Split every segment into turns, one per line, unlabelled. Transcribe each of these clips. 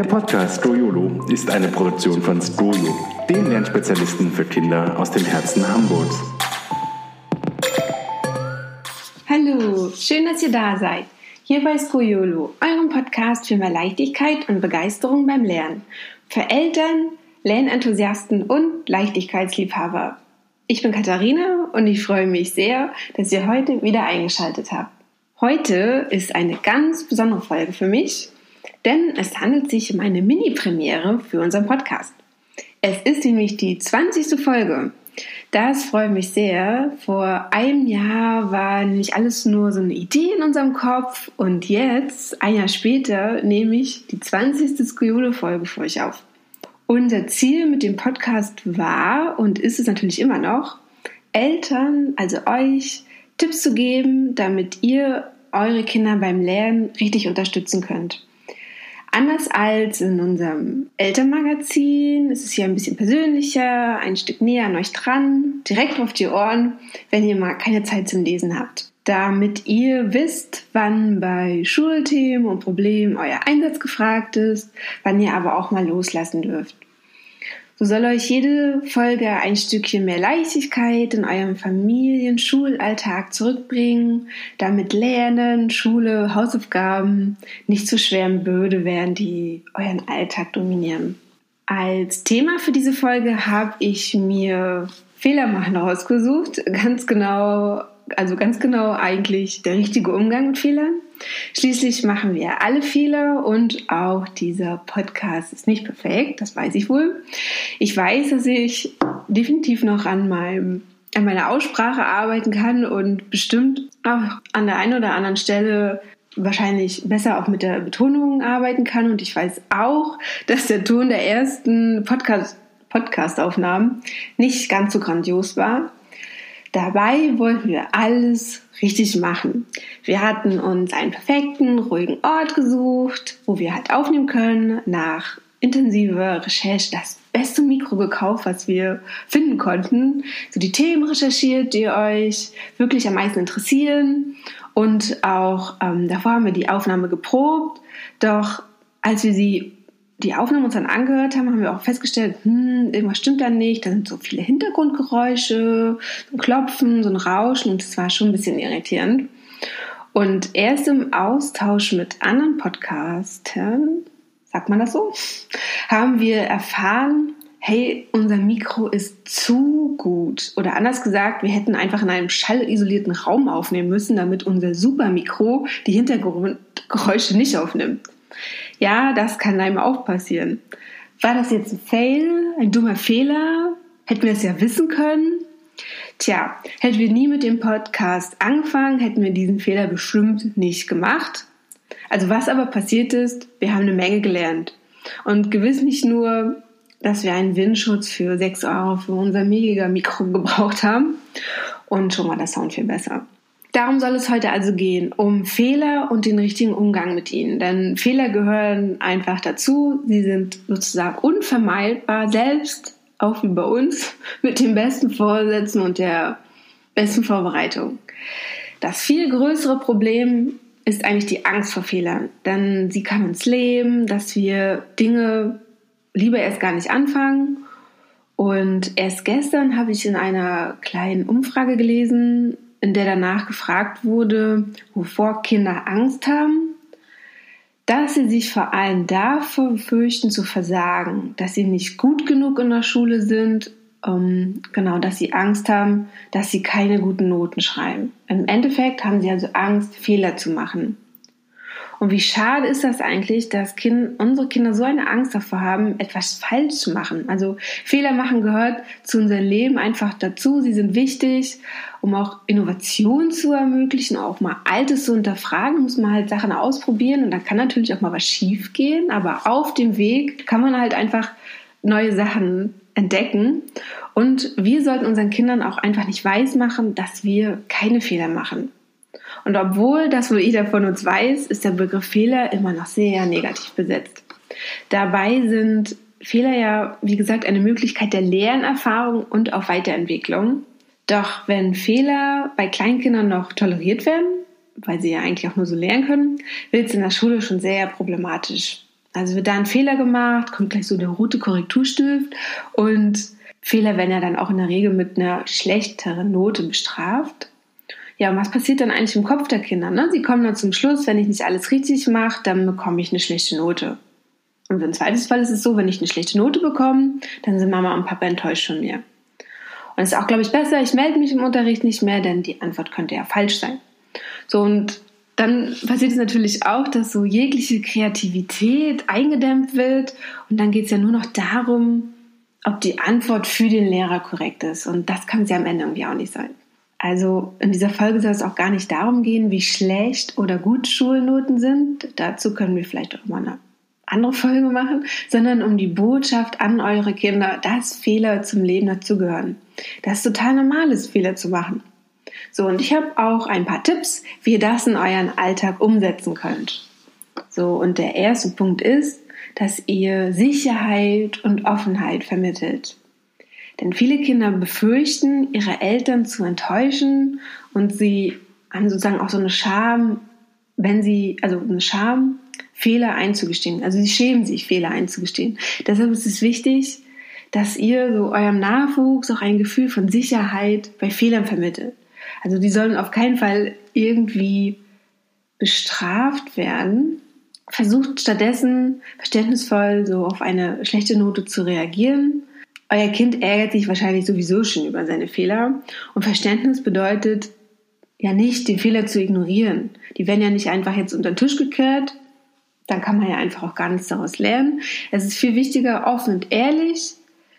Der Podcast Stroyolo ist eine Produktion von Stroyo, den Lernspezialisten für Kinder aus dem Herzen Hamburgs.
Hallo, schön, dass ihr da seid. Hier bei Stroyolo, eurem Podcast für mehr Leichtigkeit und Begeisterung beim Lernen. Für Eltern, Lernenthusiasten und Leichtigkeitsliebhaber. Ich bin Katharina und ich freue mich sehr, dass ihr heute wieder eingeschaltet habt. Heute ist eine ganz besondere Folge für mich, denn es handelt sich um eine Mini-Premiere für unseren Podcast. Es ist nämlich die 20. Folge. Das freut mich sehr. Vor einem Jahr war nämlich alles nur so eine Idee in unserem Kopf und jetzt, ein Jahr später, nehme ich die 20. Skoliole-Folge für euch auf. Unser Ziel mit dem Podcast war und ist es natürlich immer noch, Eltern, also euch, Tipps zu geben, damit ihr eure Kinder beim Lernen richtig unterstützen könnt. Anders als in unserem Elternmagazin ist es hier ein bisschen persönlicher, ein Stück näher an euch dran, direkt auf die Ohren, wenn ihr mal keine Zeit zum Lesen habt. Damit ihr wisst, wann bei Schulthemen und Problemen euer Einsatz gefragt ist, wann ihr aber auch mal loslassen dürft. So soll euch jede Folge ein Stückchen mehr Leichtigkeit in eurem Familien-Schulalltag zurückbringen, damit Lernen, Schule, Hausaufgaben nicht zu schwer und böde werden, die euren Alltag dominieren. Als Thema für diese Folge habe ich mir Fehler machen rausgesucht. Ganz genau, also ganz genau eigentlich der richtige Umgang mit Fehlern. Schließlich machen wir alle Fehler und auch dieser Podcast ist nicht perfekt, das weiß ich wohl. Ich weiß, dass ich definitiv noch an meinem an meiner Aussprache arbeiten kann und bestimmt auch an der einen oder anderen Stelle wahrscheinlich besser auch mit der Betonung arbeiten kann. Und ich weiß auch, dass der Ton der ersten Podcast, Podcast-Aufnahmen nicht ganz so grandios war. Dabei wollten wir alles richtig machen. Wir hatten uns einen perfekten, ruhigen Ort gesucht, wo wir halt aufnehmen können. Nach intensiver Recherche das beste Mikro gekauft, was wir finden konnten. So die Themen recherchiert, die euch wirklich am meisten interessieren. Und auch ähm, davor haben wir die Aufnahme geprobt. Doch als wir sie die Aufnahmen uns dann angehört haben, haben wir auch festgestellt, hm, irgendwas stimmt da nicht. Da sind so viele Hintergrundgeräusche, ein Klopfen, so ein Rauschen und das war schon ein bisschen irritierend. Und erst im Austausch mit anderen Podcastern, sagt man das so, haben wir erfahren, hey, unser Mikro ist zu gut. Oder anders gesagt, wir hätten einfach in einem schallisolierten Raum aufnehmen müssen, damit unser Supermikro die Hintergrundgeräusche nicht aufnimmt. Ja, das kann einem auch passieren. War das jetzt ein Fail, ein dummer Fehler? Hätten wir es ja wissen können? Tja, hätten wir nie mit dem Podcast angefangen, hätten wir diesen Fehler bestimmt nicht gemacht. Also was aber passiert ist, wir haben eine Menge gelernt. Und gewiss nicht nur, dass wir einen Windschutz für 6 Euro für unser Mega-Mikro gebraucht haben und schon mal der Sound viel besser. Darum soll es heute also gehen, um Fehler und den richtigen Umgang mit ihnen. Denn Fehler gehören einfach dazu. Sie sind sozusagen unvermeidbar, selbst auch wie bei uns, mit dem besten Vorsätzen und der besten Vorbereitung. Das viel größere Problem ist eigentlich die Angst vor Fehlern. Denn sie kann uns leben, dass wir Dinge lieber erst gar nicht anfangen. Und erst gestern habe ich in einer kleinen Umfrage gelesen, in der danach gefragt wurde, wovor Kinder Angst haben, dass sie sich vor allem davor fürchten zu versagen, dass sie nicht gut genug in der Schule sind, ähm, genau, dass sie Angst haben, dass sie keine guten Noten schreiben. Im Endeffekt haben sie also Angst, Fehler zu machen. Und wie schade ist das eigentlich, dass kind, unsere Kinder so eine Angst davor haben, etwas falsch zu machen. Also Fehler machen gehört zu unserem Leben einfach dazu. Sie sind wichtig, um auch Innovation zu ermöglichen, auch mal Altes zu unterfragen, muss man halt Sachen ausprobieren und dann kann natürlich auch mal was schief gehen, aber auf dem Weg kann man halt einfach neue Sachen entdecken. Und wir sollten unseren Kindern auch einfach nicht weismachen, dass wir keine Fehler machen. Und obwohl das wohl jeder von uns weiß, ist der Begriff Fehler immer noch sehr negativ besetzt. Dabei sind Fehler ja, wie gesagt, eine Möglichkeit der Lernerfahrung und auch Weiterentwicklung. Doch wenn Fehler bei Kleinkindern noch toleriert werden, weil sie ja eigentlich auch nur so lernen können, wird es in der Schule schon sehr problematisch. Also wird da ein Fehler gemacht, kommt gleich so der rote Korrekturstift und Fehler werden ja dann auch in der Regel mit einer schlechteren Note bestraft. Ja, und was passiert dann eigentlich im Kopf der Kinder? Ne? Sie kommen dann zum Schluss, wenn ich nicht alles richtig mache, dann bekomme ich eine schlechte Note. Und im zweiten Fall ist es so, wenn ich eine schlechte Note bekomme, dann sind Mama und Papa enttäuscht von mir. Und es ist auch, glaube ich, besser, ich melde mich im Unterricht nicht mehr, denn die Antwort könnte ja falsch sein. So, und dann passiert es natürlich auch, dass so jegliche Kreativität eingedämmt wird und dann geht es ja nur noch darum, ob die Antwort für den Lehrer korrekt ist. Und das kann ja am Ende irgendwie auch nicht sein. Also in dieser Folge soll es auch gar nicht darum gehen, wie schlecht oder gut Schulnoten sind. Dazu können wir vielleicht auch mal eine andere Folge machen, sondern um die Botschaft an eure Kinder, dass Fehler zum Leben dazugehören. Das ist total normal ist, Fehler zu machen. So, und ich habe auch ein paar Tipps, wie ihr das in euren Alltag umsetzen könnt. So, und der erste Punkt ist, dass ihr Sicherheit und Offenheit vermittelt. Denn viele Kinder befürchten, ihre Eltern zu enttäuschen und sie haben sozusagen auch so eine Scham, wenn sie, also eine Scham, Fehler einzugestehen. Also sie schämen sich, Fehler einzugestehen. Deshalb ist es wichtig, dass ihr so eurem Nachwuchs auch ein Gefühl von Sicherheit bei Fehlern vermittelt. Also die sollen auf keinen Fall irgendwie bestraft werden. Versucht stattdessen verständnisvoll so auf eine schlechte Note zu reagieren. Euer Kind ärgert sich wahrscheinlich sowieso schon über seine Fehler. Und Verständnis bedeutet ja nicht, den Fehler zu ignorieren. Die werden ja nicht einfach jetzt unter den Tisch gekehrt. Dann kann man ja einfach auch gar nichts daraus lernen. Es ist viel wichtiger, offen und ehrlich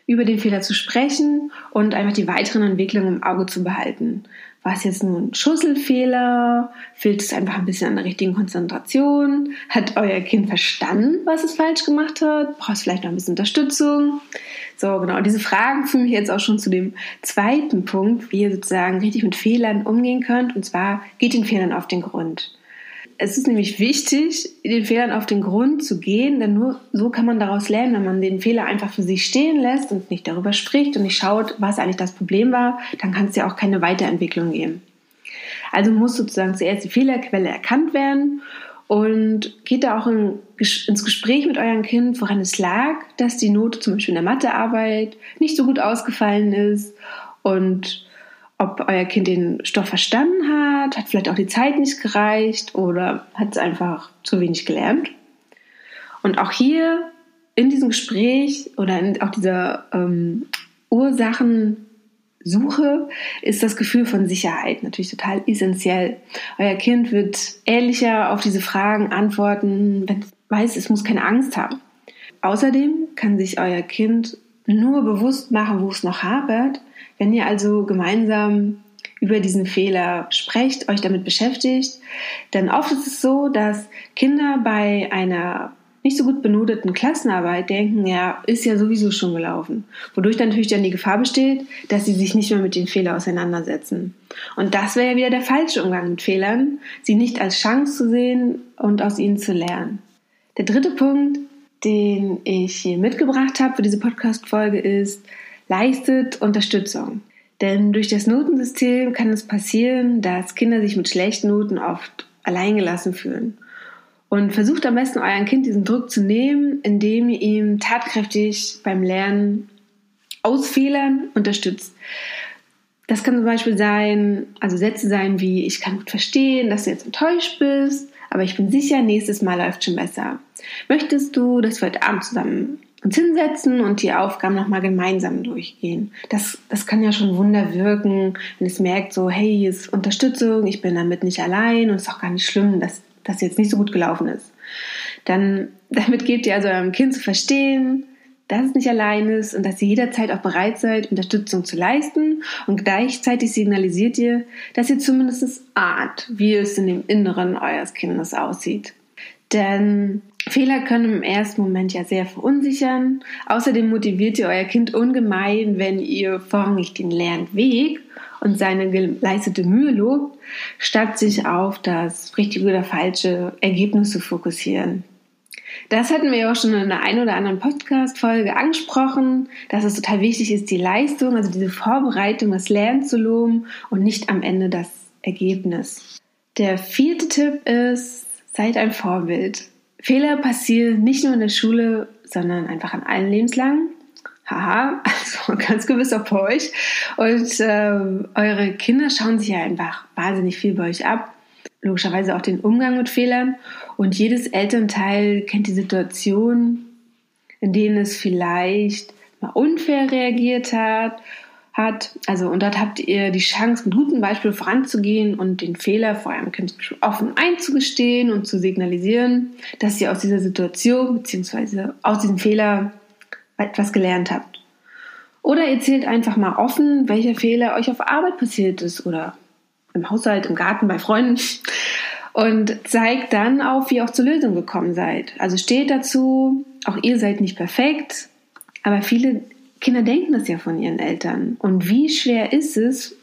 über den Fehler zu sprechen und einfach die weiteren Entwicklungen im Auge zu behalten. War es jetzt nur ein Schusselfehler? Fehlt es einfach ein bisschen an der richtigen Konzentration? Hat euer Kind verstanden, was es falsch gemacht hat? Braucht es vielleicht noch ein bisschen Unterstützung? So, genau. Diese Fragen führen mich jetzt auch schon zu dem zweiten Punkt, wie ihr sozusagen richtig mit Fehlern umgehen könnt. Und zwar geht den Fehlern auf den Grund. Es ist nämlich wichtig, den Fehlern auf den Grund zu gehen, denn nur so kann man daraus lernen, wenn man den Fehler einfach für sich stehen lässt und nicht darüber spricht und nicht schaut, was eigentlich das Problem war, dann kann es ja auch keine Weiterentwicklung geben. Also muss sozusagen zuerst die Fehlerquelle erkannt werden und geht da auch in, ins Gespräch mit eurem Kind, woran es lag, dass die Note zum Beispiel in der Mathearbeit nicht so gut ausgefallen ist und ob euer Kind den Stoff verstanden hat, hat vielleicht auch die Zeit nicht gereicht oder hat es einfach zu wenig gelernt. Und auch hier in diesem Gespräch oder in auch dieser ähm, Ursachensuche ist das Gefühl von Sicherheit natürlich total essentiell. Euer Kind wird ehrlicher auf diese Fragen antworten, wenn es weiß, es muss keine Angst haben. Außerdem kann sich euer Kind nur bewusst machen, wo es noch hapert, wenn ihr also gemeinsam über diesen Fehler sprecht, euch damit beschäftigt, dann oft ist es so, dass Kinder bei einer nicht so gut benoteten Klassenarbeit denken, ja, ist ja sowieso schon gelaufen. Wodurch dann natürlich dann die Gefahr besteht, dass sie sich nicht mehr mit den Fehlern auseinandersetzen. Und das wäre ja wieder der falsche Umgang mit Fehlern, sie nicht als Chance zu sehen und aus ihnen zu lernen. Der dritte Punkt, den ich hier mitgebracht habe für diese Podcast-Folge ist, leistet Unterstützung. Denn durch das Notensystem kann es passieren, dass Kinder sich mit schlechten Noten oft alleingelassen fühlen. Und versucht am besten euren Kind diesen Druck zu nehmen, indem ihr ihm tatkräftig beim Lernen aus Fehlern unterstützt. Das kann zum Beispiel sein, also Sätze sein wie, ich kann gut verstehen, dass du jetzt enttäuscht bist, aber ich bin sicher, nächstes Mal läuft schon besser. Möchtest du, dass wir heute Abend zusammen uns hinsetzen und die Aufgaben nochmal gemeinsam durchgehen. Das, das kann ja schon Wunder wirken, wenn es merkt, so, hey, hier ist Unterstützung, ich bin damit nicht allein und es ist auch gar nicht schlimm, dass das jetzt nicht so gut gelaufen ist. Dann, damit gebt ihr also eurem Kind zu verstehen, dass es nicht allein ist und dass ihr jederzeit auch bereit seid, Unterstützung zu leisten und gleichzeitig signalisiert ihr, dass ihr zumindest ahnt, wie es in dem Inneren eures Kindes aussieht. Denn Fehler können im ersten Moment ja sehr verunsichern. Außerdem motiviert ihr euer Kind ungemein, wenn ihr vorrangig den Lernweg und seine geleistete Mühe lobt, statt sich auf das richtige oder falsche Ergebnis zu fokussieren. Das hatten wir ja auch schon in einer ein oder anderen Podcast-Folge angesprochen, dass es total wichtig ist, die Leistung, also diese Vorbereitung, das Lernen zu loben und nicht am Ende das Ergebnis. Der vierte Tipp ist, seid ein Vorbild. Fehler passieren nicht nur in der Schule, sondern einfach an allen Lebenslangen. Haha, also ganz gewiss auch bei euch. Und äh, eure Kinder schauen sich ja einfach wahnsinnig viel bei euch ab. Logischerweise auch den Umgang mit Fehlern. Und jedes Elternteil kennt die Situation, in denen es vielleicht mal unfair reagiert hat hat. Also, und dort habt ihr die Chance, mit gutem Beispiel voranzugehen und den Fehler vor Kind offen einzugestehen und zu signalisieren, dass ihr aus dieser Situation bzw. aus diesem Fehler etwas gelernt habt. Oder ihr zählt einfach mal offen, welcher Fehler euch auf Arbeit passiert ist oder im Haushalt, im Garten, bei Freunden und zeigt dann auf, wie ihr auch zur Lösung gekommen seid. Also steht dazu, auch ihr seid nicht perfekt, aber viele Kinder denken das ja von ihren Eltern. Und wie schwer ist es,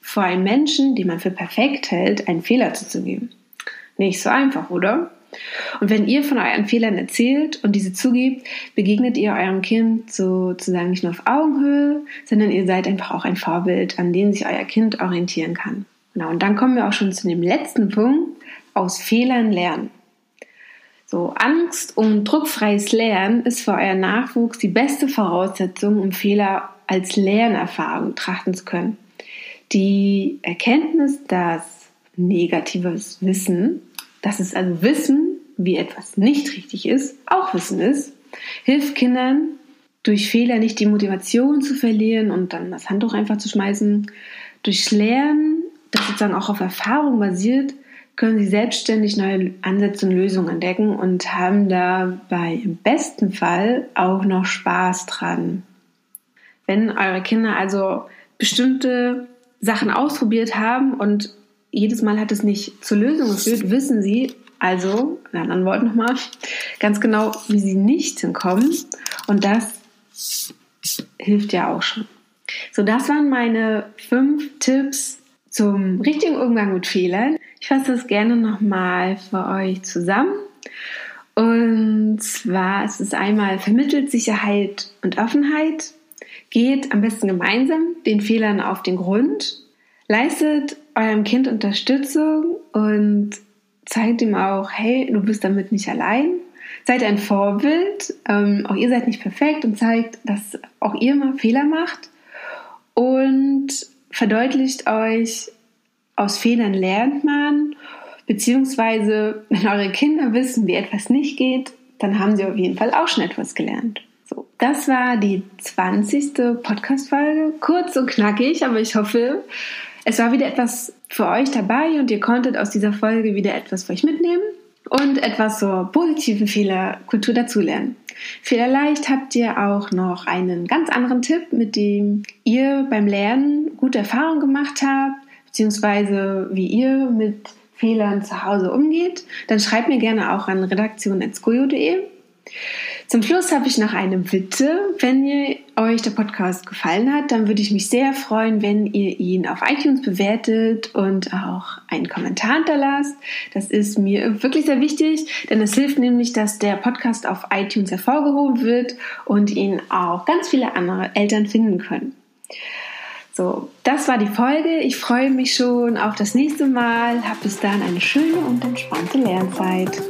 vor einem Menschen, den man für perfekt hält, einen Fehler zuzugeben? Nicht so einfach, oder? Und wenn ihr von euren Fehlern erzählt und diese zugibt, begegnet ihr eurem Kind sozusagen nicht nur auf Augenhöhe, sondern ihr seid einfach auch ein Vorbild, an dem sich euer Kind orientieren kann. Genau, und dann kommen wir auch schon zu dem letzten Punkt, aus Fehlern lernen. So, Angst um druckfreies Lernen ist für euren Nachwuchs die beste Voraussetzung, um Fehler als Lernerfahrung betrachten zu können. Die Erkenntnis, dass negatives Wissen, dass es also Wissen, wie etwas nicht richtig ist, auch Wissen ist, hilft Kindern, durch Fehler nicht die Motivation zu verlieren und dann das Handtuch einfach zu schmeißen. Durch Lernen, das sozusagen auch auf Erfahrung basiert, können Sie selbstständig neue Ansätze und Lösungen entdecken und haben dabei im besten Fall auch noch Spaß dran. Wenn eure Kinder also bestimmte Sachen ausprobiert haben und jedes Mal hat es nicht zur Lösung geführt, wissen Sie also, in anderen Worten nochmal, ganz genau, wie Sie nicht hinkommen. Und das hilft ja auch schon. So, das waren meine fünf Tipps zum richtigen Umgang mit Fehlern. Ich fasse das gerne nochmal für euch zusammen. Und zwar ist es einmal vermittelt Sicherheit und Offenheit, geht am besten gemeinsam den Fehlern auf den Grund, leistet eurem Kind Unterstützung und zeigt ihm auch, hey, du bist damit nicht allein. Seid ein Vorbild, ähm, auch ihr seid nicht perfekt und zeigt, dass auch ihr mal Fehler macht und verdeutlicht euch, aus Fehlern lernt man, beziehungsweise wenn eure Kinder wissen, wie etwas nicht geht, dann haben sie auf jeden Fall auch schon etwas gelernt. So, das war die 20. Podcast-Folge. Kurz und knackig, aber ich hoffe, es war wieder etwas für euch dabei und ihr konntet aus dieser Folge wieder etwas für euch mitnehmen und etwas zur positiven Fehlerkultur dazulernen. Vielleicht habt ihr auch noch einen ganz anderen Tipp, mit dem ihr beim Lernen gute Erfahrungen gemacht habt, beziehungsweise wie ihr mit Fehlern zu Hause umgeht, dann schreibt mir gerne auch an redaktion.skoyo.de. Zum Schluss habe ich noch eine Bitte. Wenn ihr, euch der Podcast gefallen hat, dann würde ich mich sehr freuen, wenn ihr ihn auf iTunes bewertet und auch einen Kommentar hinterlasst. Das ist mir wirklich sehr wichtig, denn es hilft nämlich, dass der Podcast auf iTunes hervorgehoben wird und ihn auch ganz viele andere Eltern finden können. So, das war die Folge. Ich freue mich schon auf das nächste Mal. Hab bis dahin eine schöne und entspannte Lernzeit.